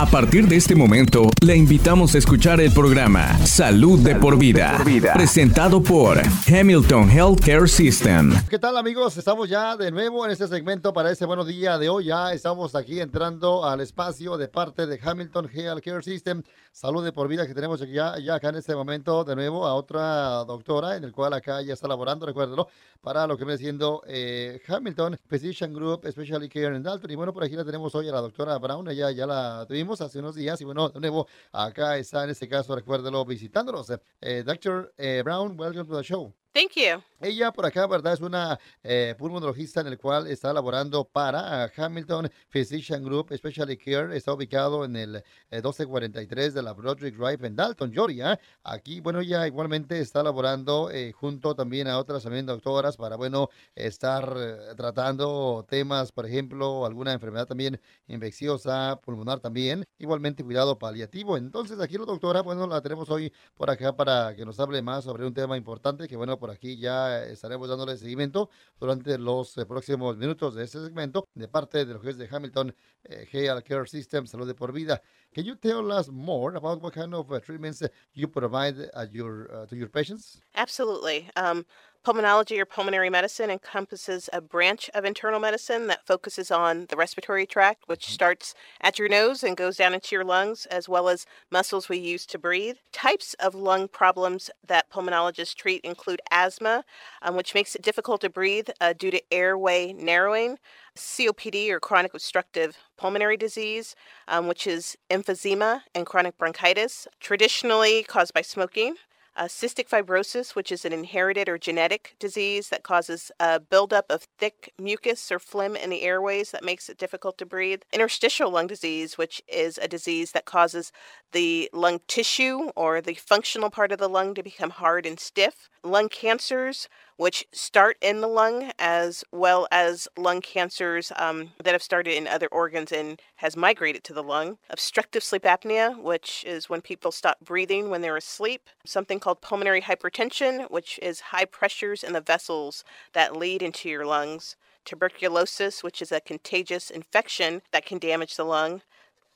A partir de este momento, le invitamos a escuchar el programa Salud de por vida, presentado por Hamilton Healthcare System. ¿Qué tal amigos? Estamos ya de nuevo en este segmento para este buenos día de hoy. Ya estamos aquí entrando al espacio de parte de Hamilton Healthcare System. Salud de por vida que tenemos aquí ya, ya acá en este momento de nuevo a otra doctora en el cual acá ya está laborando, recuérdelo, para lo que viene siendo eh, Hamilton Physician Group Specialty Care en Dalton. Y bueno, por aquí la tenemos hoy a la doctora Brown, ella ya la tuvimos hace unos días y bueno, de nuevo acá está en este caso, recuérdelo, visitándonos. Eh, Dr. Eh, Brown, welcome to the show. Thank you. Ella por acá, ¿verdad? Es una eh, pulmonologista en el cual está laborando para Hamilton Physician Group Specialty Care. Está ubicado en el 1243 de la Broderick Drive en Dalton, Georgia. Aquí, bueno, ella igualmente está laborando eh, junto también a otras también doctoras para, bueno, estar eh, tratando temas, por ejemplo, alguna enfermedad también infecciosa, pulmonar también. Igualmente cuidado paliativo. Entonces, aquí la doctora, bueno, la tenemos hoy por acá para que nos hable más sobre un tema importante que, bueno, por aquí ya estaremos dándole seguimiento durante los eh, próximos minutos de este segmento de parte de lo que es de Hamilton eh, Health Care System, Salud de por Vida. Can you tell us more about what kind of uh, treatments you provide at your, uh, to your patients? Absolutely. Um, Pulmonology or pulmonary medicine encompasses a branch of internal medicine that focuses on the respiratory tract, which mm-hmm. starts at your nose and goes down into your lungs, as well as muscles we use to breathe. Types of lung problems that pulmonologists treat include asthma, um, which makes it difficult to breathe uh, due to airway narrowing, COPD or chronic obstructive pulmonary disease, um, which is emphysema and chronic bronchitis, traditionally caused by smoking. Uh, cystic fibrosis, which is an inherited or genetic disease that causes a buildup of thick mucus or phlegm in the airways that makes it difficult to breathe. Interstitial lung disease, which is a disease that causes the lung tissue or the functional part of the lung to become hard and stiff. Lung cancers, which start in the lung, as well as lung cancers um, that have started in other organs and has migrated to the lung. Obstructive sleep apnea, which is when people stop breathing when they're asleep. Something called pulmonary hypertension, which is high pressures in the vessels that lead into your lungs. Tuberculosis, which is a contagious infection that can damage the lung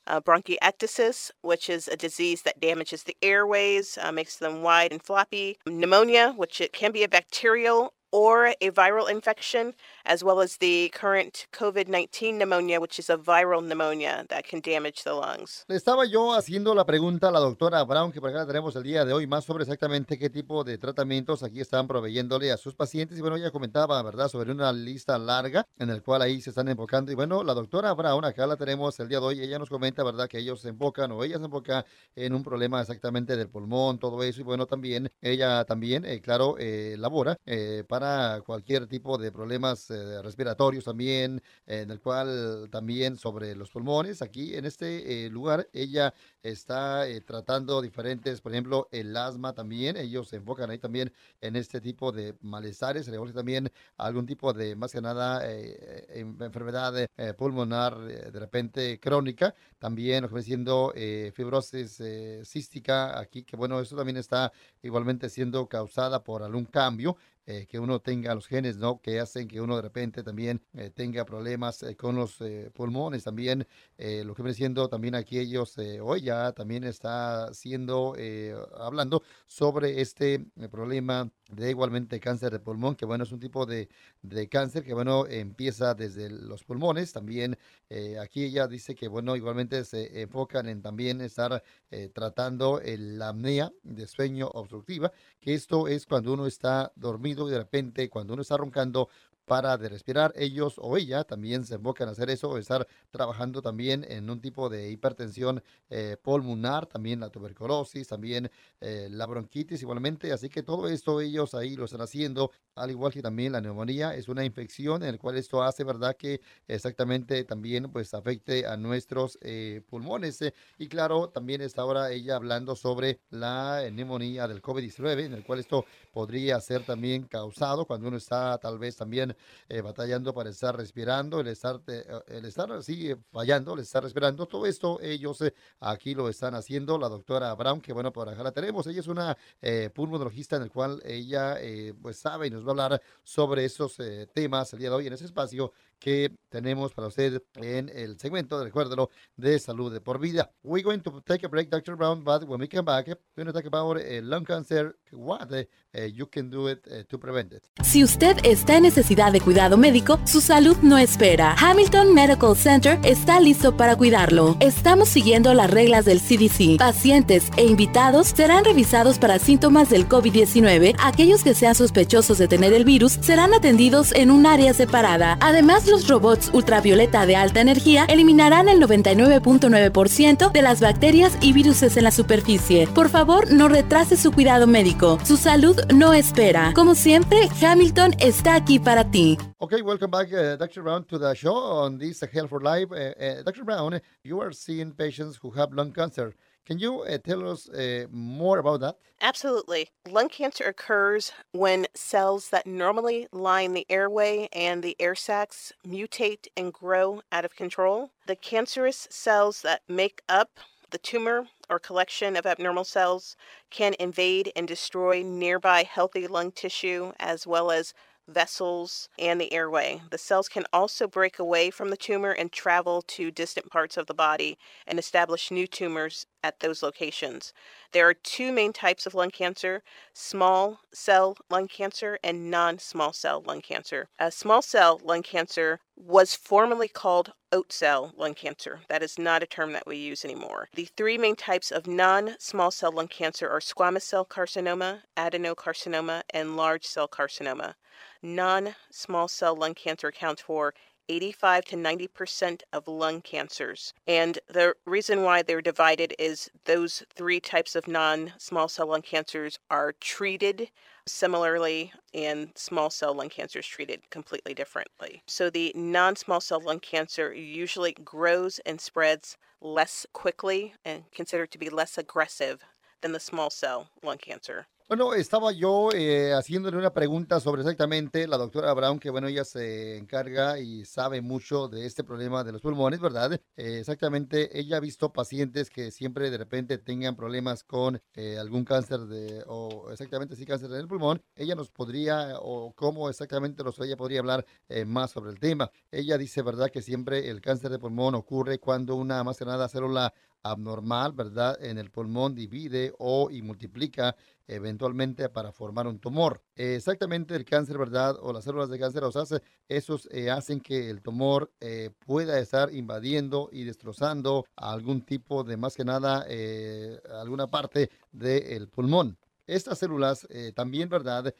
uh, bronchiectasis, which is a disease that damages the airways, uh, makes them wide and floppy, pneumonia, which it can be a bacterial or a viral infection, as well as the current COVID 19 pneumonia, which is a viral pneumonia that can damage the lungs. Le estaba yo haciendo la pregunta a la doctora Brown, que por acá tenemos el día de hoy, más sobre exactamente qué tipo de tratamientos aquí están proveyéndole a sus pacientes. Y bueno, ella comentaba, ¿verdad?, sobre una lista larga en el cual ahí se están enfocando. Y bueno, la doctora Brown, acá la tenemos el día de hoy, ella nos comenta, ¿verdad?, que ellos se enfocan o ella se enfoca en un problema exactamente del pulmón, todo eso. Y bueno, también ella también, eh, claro, eh, labora eh, para cualquier tipo de problemas eh, respiratorios también, en el cual también sobre los pulmones. Aquí en este eh, lugar ella está eh, tratando diferentes, por ejemplo, el asma también. Ellos se enfocan ahí también en este tipo de malestares, le también algún tipo de, más que nada, enfermedad pulmonar de repente crónica. También siendo fibrosis cística aquí, que bueno, eso también está igualmente siendo causada por algún cambio eh, que uno tenga los genes, ¿no? Que hacen que uno de repente también eh, tenga problemas eh, con los pulmones. También lo que viene siendo también aquí ellos, hoy ya también está siendo, hablando sobre este problema de igualmente cáncer de pulmón, que bueno, es un tipo de, de cáncer que bueno, empieza desde los pulmones. También aquí ella dice que bueno, igualmente se enfocan en también estar tratando la apnea de sueño obstructiva, que esto es cuando uno está dormido y de repente cuando uno está roncando para de respirar, ellos o ella también se enfocan a hacer eso, o estar trabajando también en un tipo de hipertensión eh, pulmonar, también la tuberculosis, también eh, la bronquitis igualmente, así que todo esto ellos ahí lo están haciendo, al igual que también la neumonía, es una infección en la cual esto hace, ¿verdad? Que exactamente también pues afecte a nuestros eh, pulmones. y claro, también está ahora ella hablando sobre la neumonía del COVID-19, en el cual esto podría ser también causado cuando uno está tal vez también eh, batallando para estar respirando, el estar, eh, el estar así eh, fallando, el estar respirando. Todo esto ellos aquí lo están haciendo. La doctora Brown, que bueno, por acá la tenemos. Ella es una pulmonologista en el cual ella pues sabe y nos va a hablar sobre esos temas el día de hoy en ese espacio que tenemos para usted en el segmento, recuérdelo, de salud de por vida. We're going to take a break, Dr. Brown, but when we come back, we're going to talk about uh, lung cancer, what uh, you can do it uh, to prevent it. Si usted está en necesidad de cuidado médico, su salud no espera. Hamilton Medical Center está listo para cuidarlo. Estamos siguiendo las reglas del CDC. Pacientes e invitados serán revisados para síntomas del COVID-19. Aquellos que sean sospechosos de tener el virus serán atendidos en un área separada. Además, robots ultravioleta de alta energía eliminarán el 99.9% de las bacterias y virus en la superficie. Por favor, no retrase su cuidado médico. Su salud no espera. Como siempre, Hamilton está aquí para ti. Okay, welcome back, uh, Dr. Brown, to the show on this Health for Life. Uh, uh, Dr. Brown, you are seeing patients who have lung cancer. Can you uh, tell us uh, more about that? Absolutely. Lung cancer occurs when cells that normally line the airway and the air sacs mutate and grow out of control. The cancerous cells that make up the tumor or collection of abnormal cells can invade and destroy nearby healthy lung tissue as well as vessels, and the airway. The cells can also break away from the tumor and travel to distant parts of the body and establish new tumors at those locations. There are two main types of lung cancer small cell lung cancer and non small cell lung cancer. A small cell lung cancer was formerly called oat cell lung cancer. That is not a term that we use anymore. The three main types of non small cell lung cancer are squamous cell carcinoma, adenocarcinoma, and large cell carcinoma non small cell lung cancer accounts for 85 to 90% of lung cancers. And the reason why they're divided is those three types of non small cell lung cancers are treated similarly, and small cell lung cancer is treated completely differently. So the non small cell lung cancer usually grows and spreads less quickly and considered to be less aggressive than the small cell lung cancer. Bueno, estaba yo eh, haciéndole una pregunta sobre exactamente la doctora Brown, que bueno, ella se encarga y sabe mucho de este problema de los pulmones, ¿verdad? Eh, exactamente, ella ha visto pacientes que siempre de repente tengan problemas con eh, algún cáncer de, o exactamente sí, cáncer del pulmón. Ella nos podría, o cómo exactamente nos, ella podría hablar más sobre el tema. Ella dice, ¿verdad? Que siempre el cáncer de pulmón ocurre cuando una más que nada célula abnormal, ¿verdad? En el pulmón divide o y multiplica eventualmente para formar un tumor. exactamente el cáncer, ¿verdad? O las células de cáncer, o sea, esos eh, hacen que el tumor eh, pueda estar invadiendo y destrozando algún tipo de, más que nada, eh, alguna parte del pulmón. Estas células también, ¿verdad?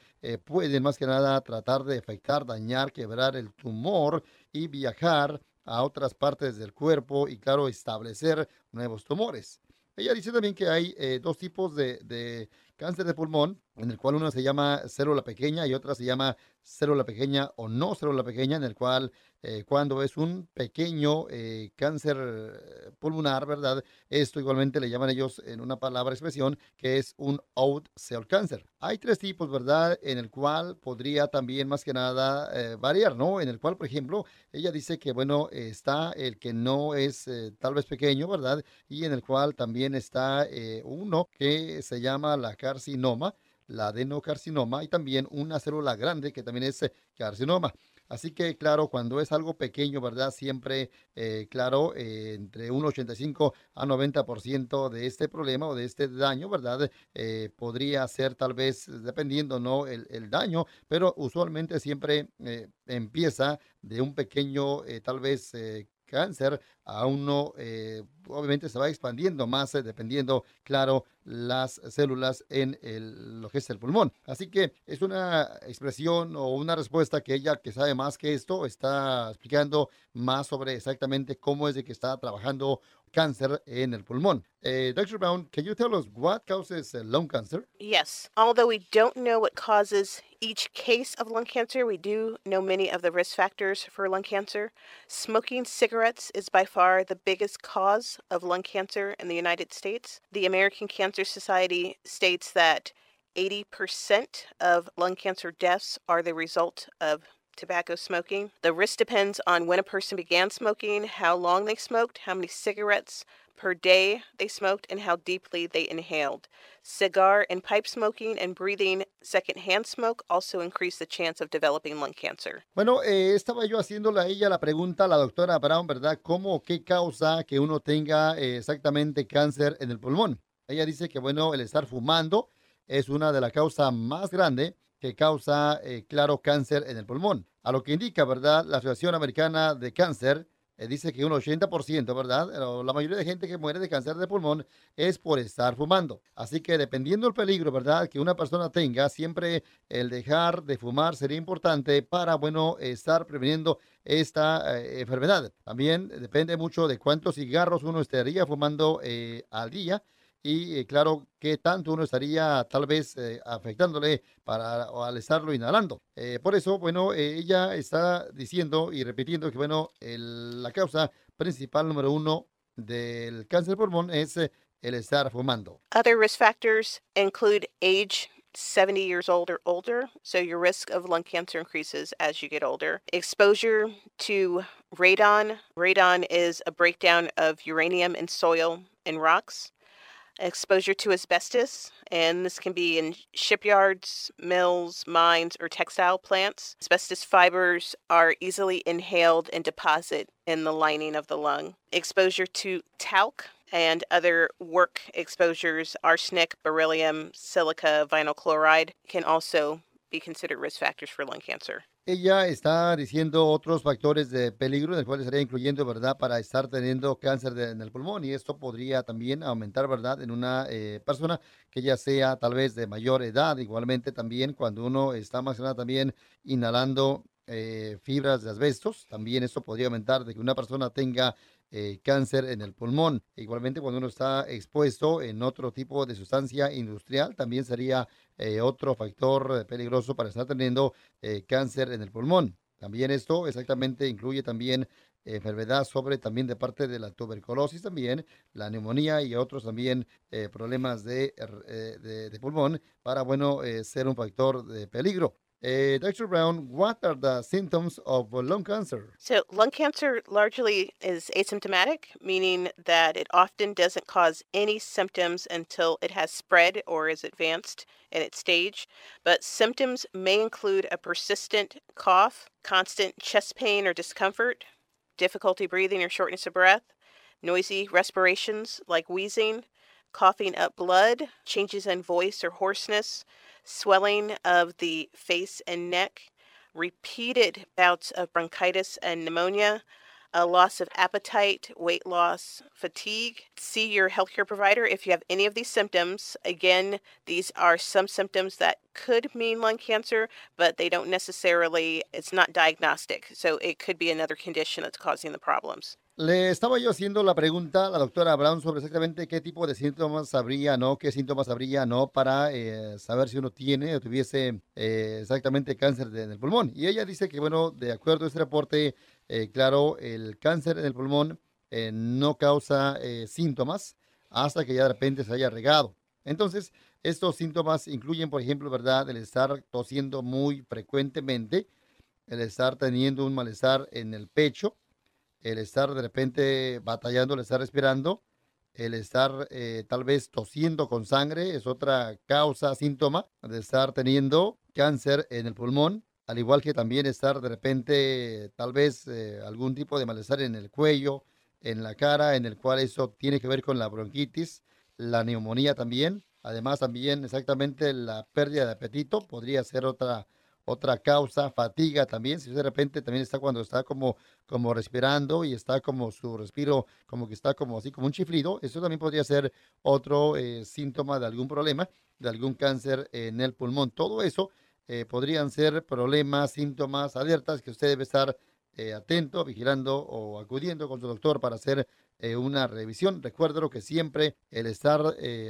pueden más que nada tratar de afectar, dañar, quebrar el tumor y viajar a otras partes del cuerpo y, claro, establecer nuevos tumores. Ella dice también que hay dos tipos de, de, cáncer de pulmón, en el cual una se llama célula pequeña y otra se llama célula pequeña o no célula pequeña, en el cual eh, cuando es un pequeño eh, cáncer eh, pulmonar, ¿verdad? Esto igualmente le llaman ellos en una palabra expresión que es un out cell cancer. Hay tres tipos, ¿verdad? En el cual podría también más que nada variar, ¿no? En el cual, por ejemplo, ella dice que, bueno, está el que no es tal vez pequeño, ¿verdad? Y en el cual también está uno que se llama la carcinoma la adenocarcinoma y también una célula grande que también es carcinoma. Así que, claro, cuando es algo pequeño, ¿verdad? Siempre, eh, claro, eh, entre un 85 a 90% de este problema o de este daño, ¿verdad? Eh, podría ser tal vez, dependiendo, ¿no? El daño, pero usualmente siempre empieza de un pequeño, tal vez, cáncer a uno, obviamente se va expandiendo más dependiendo, claro, las células en el, lo que pulmón. Así que es una expresión o una respuesta que ella que sabe más que esto está explicando más sobre exactamente cómo es de que está trabajando cáncer en el pulmón. Uh, Dr. Brown, can you tell us what causes lung cancer? Yes. Although we don't know what causes each case of lung cancer, we do know many of the risk factors for lung cancer. Smoking cigarettes is by far the biggest cause of lung cancer in the United States. The American Cancer Society states that 80% of lung cancer deaths are the result of tobacco smoking. The risk depends on when a person began smoking, how long they smoked, how many cigarettes per day they smoked, and how deeply they inhaled. Cigar and pipe smoking and breathing secondhand smoke also increase the chance of developing lung cancer. Bueno, eh, estaba yo haciéndole a ella la pregunta a la doctora Brown, ¿verdad? ¿Cómo, qué causa que uno tenga eh, exactamente cáncer en el pulmón? Ella dice que, bueno, el estar fumando es una de las causas más grandes que causa, eh, claro, cáncer en el pulmón. A lo que indica, ¿verdad? La Asociación Americana de Cáncer eh, dice que un 80%, ¿verdad? La mayoría de gente que muere de cáncer de pulmón es por estar fumando. Así que dependiendo del peligro, ¿verdad? Que una persona tenga, siempre el dejar de fumar sería importante para, bueno, estar preveniendo esta eh, enfermedad. También depende mucho de cuántos cigarros uno estaría fumando al día y eh, claro que tanto uno estaría tal vez eh, afectándole para al estarlo inhalando. Eh, por eso, bueno, ella está diciendo y repitiendo que, bueno, la causa principal número uno del cáncer de pulmón es el estar fumando. Other risk factors include age 70 years old or older, so your risk of lung cancer increases as you get older. Exposure to radon. Radon is a breakdown of uranium in soil and rocks exposure to asbestos, and this can be in shipyards, mills, mines, or textile plants. Asbestos fibers are easily inhaled and deposit in the lining of the lung. Exposure to talc and other work exposures, arsenic, beryllium, silica, vinyl chloride, can also be considered risk factors for lung cancer. Ella está diciendo otros factores de peligro, en el cual estaría incluyendo, ¿verdad?, para estar teniendo cáncer en el pulmón. Y esto podría también aumentar, ¿verdad?, en una eh, persona que ya sea tal vez de mayor edad. Igualmente también cuando uno está más nada también inhalando eh, fibras de asbestos, también esto podría aumentar de que una persona tenga eh, cáncer en el pulmón. Igualmente, cuando uno está expuesto en otro tipo de sustancia industrial, también sería eh, otro factor peligroso para estar teniendo eh, cáncer en el pulmón. También esto exactamente incluye también enfermedad sobre también de parte de la tuberculosis también, la neumonía y otros también problemas de, de, pulmón para, bueno, ser un factor de peligro. Uh, Dr. Brown, what are the symptoms of lung cancer? So, lung cancer largely is asymptomatic, meaning that it often doesn't cause any symptoms until it has spread or is advanced in its stage. But symptoms may include a persistent cough, constant chest pain or discomfort, difficulty breathing or shortness of breath, noisy respirations like wheezing, coughing up blood, changes in voice or hoarseness swelling of the face and neck, repeated bouts of bronchitis and pneumonia, a loss of appetite, weight loss, fatigue. See your healthcare provider if you have any of these symptoms. Again, these are some symptoms that could mean lung cancer, but they don't necessarily, it's not diagnostic. So it could be another condition that's causing the problems. Le estaba yo haciendo la pregunta a la doctora Brown sobre exactamente qué tipo de síntomas habría, ¿no? ¿Qué síntomas habría, ¿no? Para eh, saber si uno tiene o tuviese eh, exactamente cáncer de, en el pulmón. Y ella dice que, bueno, de acuerdo a este reporte, eh, claro, el cáncer en el pulmón no causa síntomas hasta que ya de repente se haya regado. Entonces, estos síntomas incluyen, por ejemplo, ¿verdad? El estar tosiendo muy frecuentemente, el estar teniendo un malestar en el pecho, el estar de repente batallando, el estar respirando, el estar eh, tal vez tosiendo con sangre es otra causa, síntoma de estar teniendo cáncer en el pulmón, al igual que también estar de repente tal vez eh, algún tipo de malestar en el cuello, en la cara, en el cual eso tiene que ver con la bronquitis, la neumonía también. Además también exactamente la pérdida de apetito podría ser otra otra causa, fatiga también, si de repente también está cuando está como, como respirando y está como su respiro, como que está como así, como un chiflido, eso también podría ser otro eh, síntoma de algún problema, de algún cáncer en el pulmón. Todo eso eh, podrían ser problemas, síntomas, alertas que usted debe estar eh, atento, vigilando o acudiendo con su doctor para hacer una revisión. Recuerdo que siempre el estar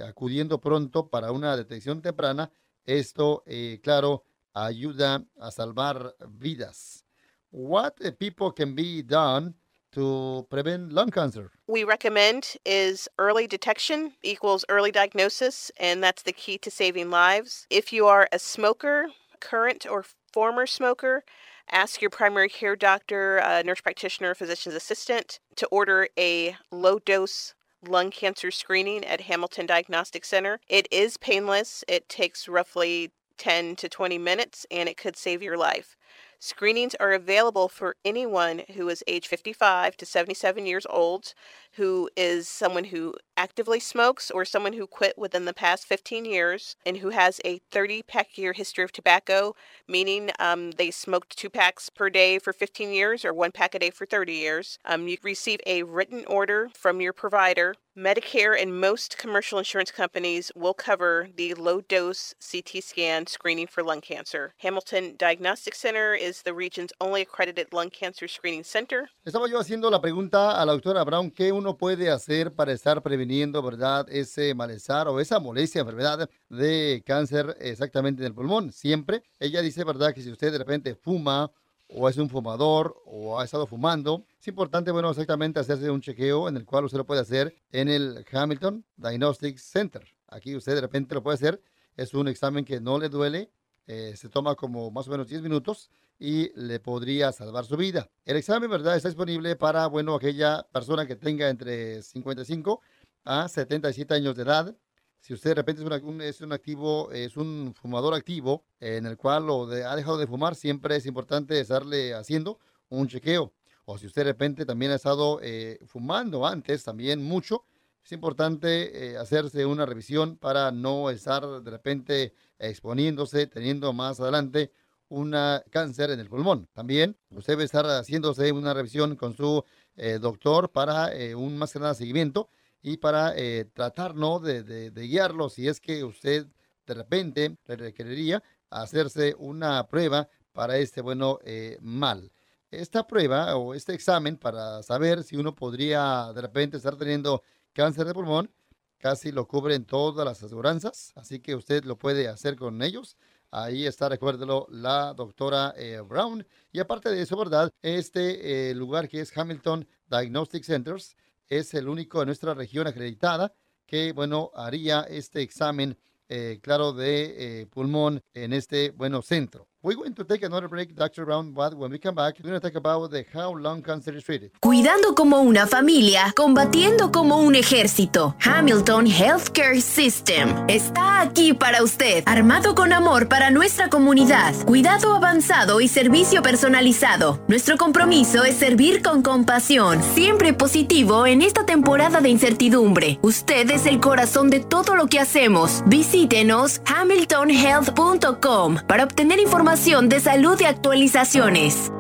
acudiendo pronto para una detección temprana, esto, claro, ayuda a salvar vidas. What people can be done to prevent lung cancer? We recommend is early detection equals early diagnosis, and that's the key to saving lives. If you are a smoker, current or former smoker, Ask your primary care doctor, nurse practitioner, physician's assistant to order a low dose lung cancer screening at Hamilton Diagnostic Center. It is painless, it takes roughly 10 to 20 minutes, and it could save your life. Screenings are available for anyone who is age 55 to 77 years old, who is someone who actively smokes or someone who quit within the past 15 years, and who has a 30 pack year history of tobacco, meaning um, they smoked two packs per day for 15 years or one pack a day for 30 years. Um, you receive a written order from your provider. Medicare and most commercial insurance companies will cover the low dose CT scan screening for lung cancer. Hamilton Diagnostic Center is the region's only accredited lung cancer screening center. Estaba yo haciendo la pregunta a la doctora Brown, ¿qué uno puede hacer para estar previniendo, verdad, ese malestar o esa molestia, enfermedad de cáncer exactamente en el pulmón? Siempre. Ella dice, verdad, que si usted de repente fuma o es un fumador o ha estado fumando, es importante, bueno, exactamente hacerse un chequeo en el cual usted lo puede hacer en el Hamilton Diagnostic Center. Aquí usted de repente lo puede hacer. Es un examen que no le duele, eh, se toma como más o menos 10 minutos y le podría salvar su vida. El examen, ¿verdad? Está disponible para, bueno, aquella persona que tenga entre 55 a 77 años de edad. Si usted de repente es, un, es un activo, es un fumador activo en el cual lo ha dejado de fumar, siempre es importante estarle haciendo un chequeo. O si usted de repente también ha estado eh, fumando antes, también mucho, es importante eh, hacerse una revisión para no estar de repente exponiéndose, teniendo más adelante un cáncer en el pulmón. También usted debe estar haciéndose una revisión con su eh, doctor para un más que nada seguimiento y para eh, tratar ¿no? de, de- de guiarlo si es que usted de repente le requeriría hacerse una prueba para este bueno eh, mal. Esta prueba o este examen para saber si uno podría de repente estar teniendo cáncer de pulmón casi lo cubren todas las aseguranzas, así que usted lo puede hacer con ellos. Ahí está, recuérdelo, la doctora eh, Brown. Y aparte de eso, ¿verdad? Este eh, lugar que es Hamilton Diagnostic Centers es el único en nuestra región acreditada que, bueno, haría este examen, eh, claro, de eh, pulmón en este, bueno, centro. We're going to take another break, Dr. Brown, but when we come back, we're going to talk about the how lung cancer is treated. Cuidando como una familia, combatiendo como un ejército. Hamilton Healthcare System está aquí para usted, armado con amor para nuestra comunidad, cuidado avanzado y servicio personalizado. Nuestro compromiso es servir con compasión, siempre positivo en esta temporada de incertidumbre. Usted es el corazón de todo lo que hacemos. Visítenos hamiltonhealth.com para obtener información de salud y actualizaciones.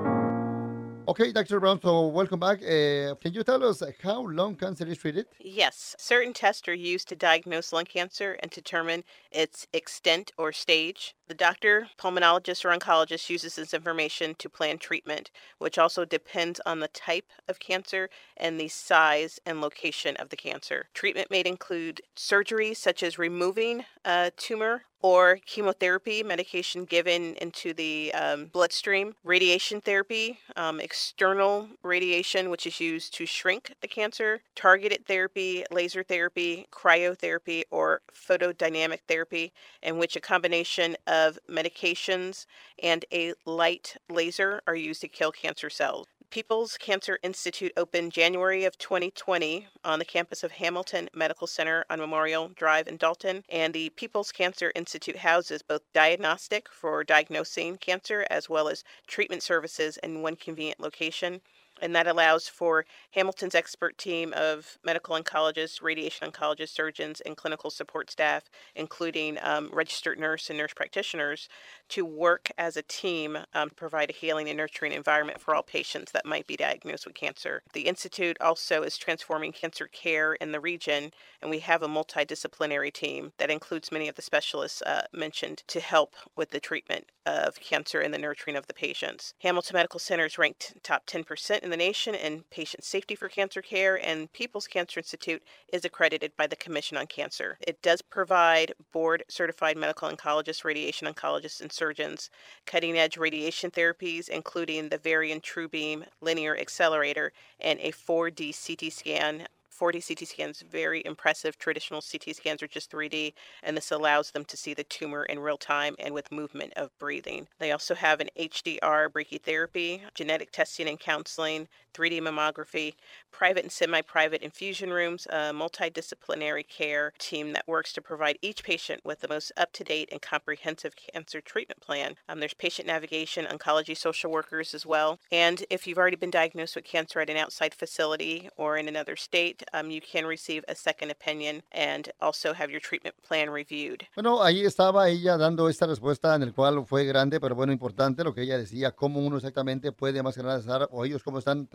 Okay, Dr. Brown, so welcome back. Uh, can you tell us how lung cancer is treated? Yes, certain tests are used to diagnose lung cancer and determine its extent or stage. The doctor, pulmonologist, or oncologist uses this information to plan treatment, which also depends on the type of cancer and the size and location of the cancer. Treatment may include surgery, such as removing a tumor, or chemotherapy, medication given into the um, bloodstream, radiation therapy, um, external radiation, which is used to shrink the cancer, targeted therapy, laser therapy, cryotherapy, or photodynamic therapy, in which a combination of medications and a light laser are used to kill cancer cells. People's Cancer Institute opened January of 2020 on the campus of Hamilton Medical Center on Memorial Drive in Dalton. And the People's Cancer Institute houses both diagnostic for diagnosing cancer as well as treatment services in one convenient location. And that allows for Hamilton's expert team of medical oncologists, radiation oncologists, surgeons, and clinical support staff, including um, registered nurse and nurse practitioners, to work as a team um, to provide a healing and nurturing environment for all patients that might be diagnosed with cancer. The Institute also is transforming cancer care in the region, and we have a multidisciplinary team that includes many of the specialists uh, mentioned to help with the treatment of cancer and the nurturing of the patients. Hamilton Medical Center is ranked top 10% in the nation in patient safety for cancer care, and People's Cancer Institute is accredited by the Commission on Cancer. It does provide board certified medical oncologists, radiation oncologists, and surgeons, cutting edge radiation therapies, including the Varian TrueBeam linear accelerator and a 4D CT scan 40 CT scans, very impressive. Traditional CT scans are just 3D, and this allows them to see the tumor in real time and with movement of breathing. They also have an HDR brachytherapy, genetic testing and counseling, 3D mammography, private and semi private infusion rooms, a multidisciplinary care team that works to provide each patient with the most up to date and comprehensive cancer treatment plan. Um, there's patient navigation, oncology social workers as well. And if you've already been diagnosed with cancer at an outside facility or in another state, um, you can receive a second opinion and also have your treatment plan reviewed. Bueno, ahí estaba ella dando esta respuesta en el cual fue grande, pero bueno, importante lo que ella decía, cómo uno exactamente puede más que nada o ellos cómo están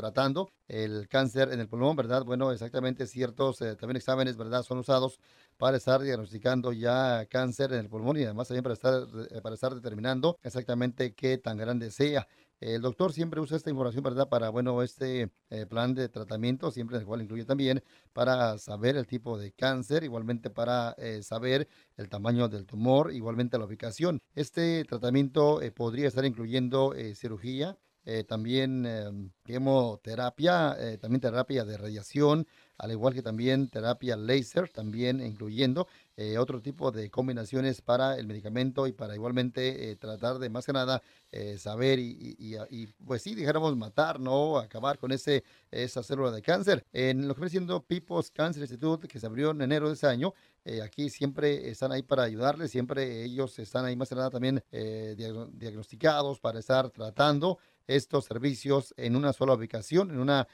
el cáncer en el pulmón, ¿verdad? Bueno, exactamente ciertos eh, también exámenes, ¿verdad? Son usados para estar diagnosticando ya cáncer en el pulmón y además también para estar, eh, para estar determinando exactamente qué tan grande sea. El doctor siempre usa esta información, ¿verdad? Para, bueno, este eh, plan de tratamiento, siempre el cual incluye también para saber el tipo de cáncer, igualmente para saber el tamaño del tumor, igualmente la ubicación. Este tratamiento podría estar incluyendo cirugía, también em, quimioterapia, también terapia de radiación, al igual que también terapia láser, también incluyendo eh, otro tipo de combinaciones para el medicamento y para igualmente eh, tratar de más que nada eh, saber y, y, pues sí, dijéramos matar, ¿no? Acabar con ese, esa célula de cáncer. En lo que viene siendo People's Cancer Institute, que se abrió en enero de ese año, aquí siempre están ahí para ayudarles, siempre ellos están ahí más que nada también diagnosticados para estar tratando estos servicios en una sola ubicación, en una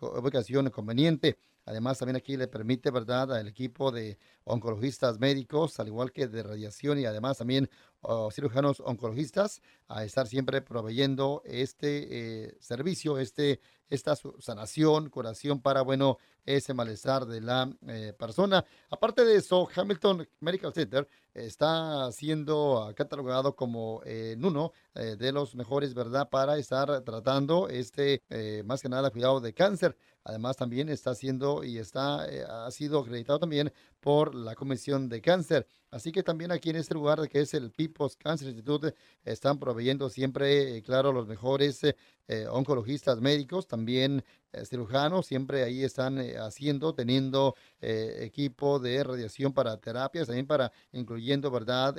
ubicación conveniente. Además, también aquí le permite, ¿verdad?, al equipo de oncologistas médicos, al igual que de radiación y además también oh, cirujanos oncologistas, a estar siempre proveyendo este eh, servicio, este, esta sanación, curación para, bueno, ese malestar de la eh, persona. Aparte de eso, Hamilton Medical Center está siendo catalogado como eh, uno de los mejores, ¿verdad?, para estar tratando este, más que nada, cuidado de cáncer. Además, también está siendo y está, eh, ha sido acreditado también por la Comisión de Cáncer. Así que también aquí en este lugar, que es el People's Cancer Institute, están proveyendo siempre, eh, claro, los mejores eh, oncologistas médicos, también cirujanos, siempre ahí están haciendo, teniendo equipo de radiación para terapias, también para, incluyendo, ¿verdad?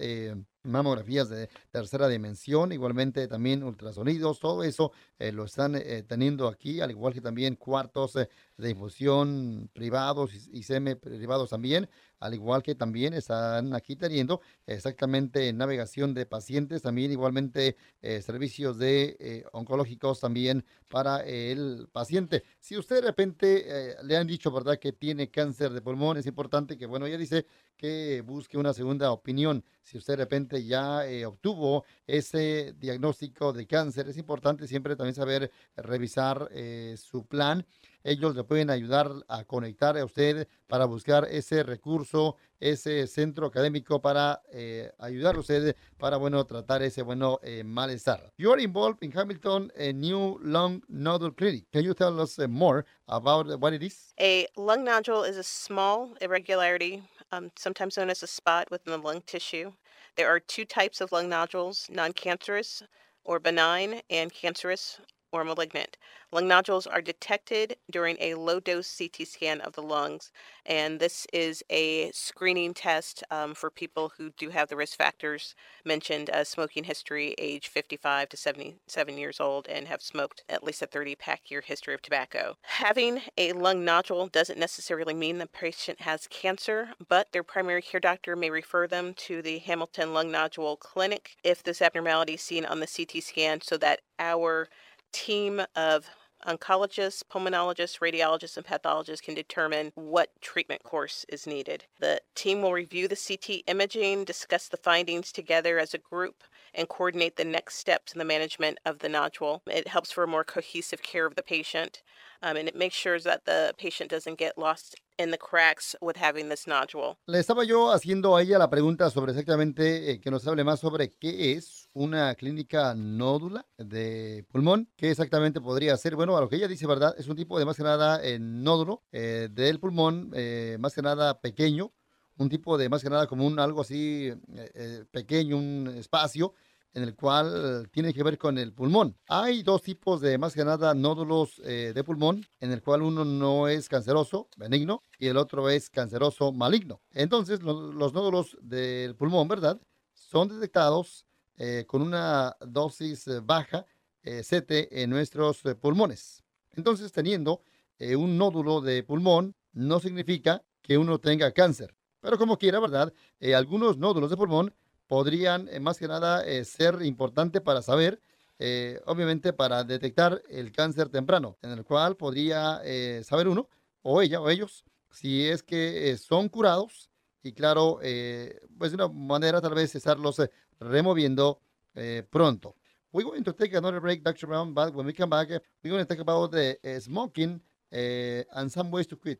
mamografías de tercera dimensión, igualmente también ultrasonidos, todo eso eh, lo están eh, teniendo aquí, al igual que también cuartos eh, de infusión privados y, semi privados también, al igual que también están aquí teniendo exactamente navegación de pacientes, también igualmente servicios de oncológicos también para el paciente. Si usted de repente le han dicho, ¿verdad?, que tiene cáncer de pulmón, es importante que, bueno, ella dice que busque una segunda opinión. Si usted de repente ya eh, obtuvo ese diagnóstico de cáncer, es importante siempre también saber revisar eh, su plan. Ellos le pueden ayudar a conectar a usted para buscar ese recurso, ese centro académico para eh, ayudar a usted para, bueno, tratar ese, bueno, malestar. You are involved in Hamilton, a new lung nodule clinic. Can you tell us more about what it is? A lung nodule is a small irregularity um, sometimes known as a spot within the lung tissue. There are two types of lung nodules non cancerous or benign, and cancerous or malignant. Lung nodules are detected during a low dose CT scan of the lungs, and this is a screening test um, for people who do have the risk factors mentioned as smoking history, age 55 to 77 years old, and have smoked at least a 30 pack year history of tobacco. Having a lung nodule doesn't necessarily mean the patient has cancer, but their primary care doctor may refer them to the Hamilton Lung Nodule Clinic if this abnormality is seen on the CT scan so that our team of oncologists, pulmonologists, radiologists, and pathologists can determine what treatment course is needed. The team will review the CT imaging, discuss the findings together as a group, and coordinate the next steps in the management of the nodule. It helps for a more cohesive care of the patient, um, and it makes sure that the patient doesn't get lost in the cracks with having this nodule. Le estaba yo haciendo a ella la pregunta sobre exactamente eh, que nos hable más sobre qué es una clínica nódula de pulmón, qué exactamente podría ser. Bueno, a lo que ella dice, ¿verdad? Es un tipo de más que nada eh, nódulo eh, del pulmón, más que nada pequeño, un tipo de más que nada como un algo así pequeño, un espacio en el cual tiene que ver con el pulmón. Hay dos tipos de, más que nada, nódulos eh, de pulmón, en el cual uno no es canceroso, benigno, y el otro es canceroso, maligno. Entonces, los nódulos del pulmón, ¿verdad? Son detectados eh, con una dosis baja, eh, CT, en nuestros pulmones. Entonces, teniendo un nódulo de pulmón, no significa que uno tenga cáncer. Pero como quiera, ¿verdad? algunos nódulos de pulmón podrían eh, más que nada eh, ser importante para saber, eh, obviamente para detectar el cáncer temprano, en el cual podría saber uno, o ella, o ellos, si es que son curados y claro, pues de una manera tal vez estarlos removiendo pronto. We're going to take another break, Dr. Brown, but when we come back, we're going to talk about the smoking and some ways to quit.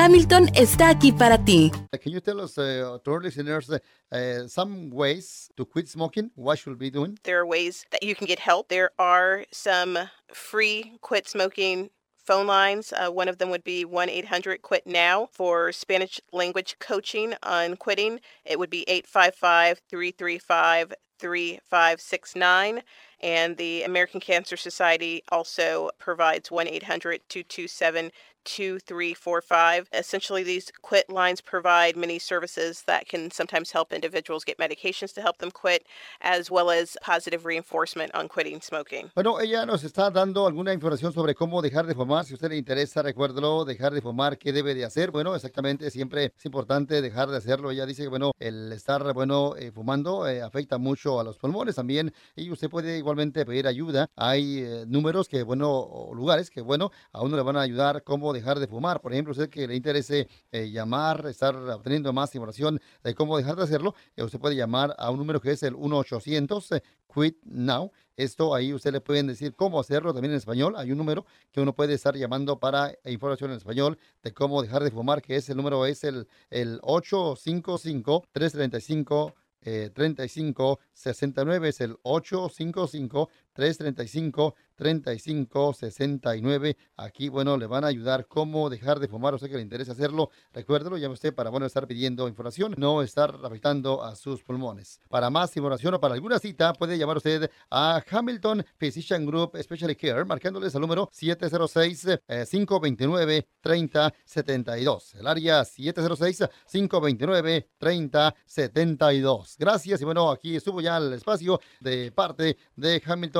Hamilton está aquí para ti. Can you tell us, uh, to our listeners, uh, some ways to quit smoking? What should be doing? There are ways that you can get help. There are some free quit smoking phone lines. Uh, one of them would be 1 800 Quit Now for Spanish language coaching on quitting. It would be 855 335 3569. And the American Cancer Society also provides 1 800 227 2345. Essentially, these quit lines provide many services that can sometimes help individuals get medications to help them quit, as well as positive reinforcement on quitting smoking. Bueno, ella nos está dando alguna información sobre cómo dejar de fumar. Si usted le interesa, recuérdelo, dejar de fumar, ¿qué debe de hacer? Bueno, exactamente, siempre es importante dejar de hacerlo. Ella dice que, bueno, el estar, bueno, eh, fumando eh, afecta mucho a los pulmones también y usted puede igualmente pedir ayuda. Hay eh, números que, bueno, o lugares que, bueno, a uno le van a ayudar dejar de fumar. Por ejemplo, usted que le interese eh, llamar, estar obteniendo más información de cómo dejar de hacerlo, eh, usted puede llamar a un número que es el 1-800 eh, Quit Now. Esto ahí usted le pueden decir cómo hacerlo también en español. Hay un número que uno puede estar llamando para información en español de cómo dejar de fumar, que es el número es el, el 855 335 35 69 es el 855 335 3569. Aquí, bueno, le van a ayudar cómo dejar de fumar. O sea que le interesa hacerlo, recuérdelo, llame usted para, bueno, estar pidiendo información, no estar afectando a sus pulmones. Para más información o para alguna cita, puede llamar usted a Hamilton Physician Group Specialty Care, marcándoles al número 706-529-3072. El área 706-529-3072. Gracias y bueno, aquí estuvo ya el espacio de parte de Hamilton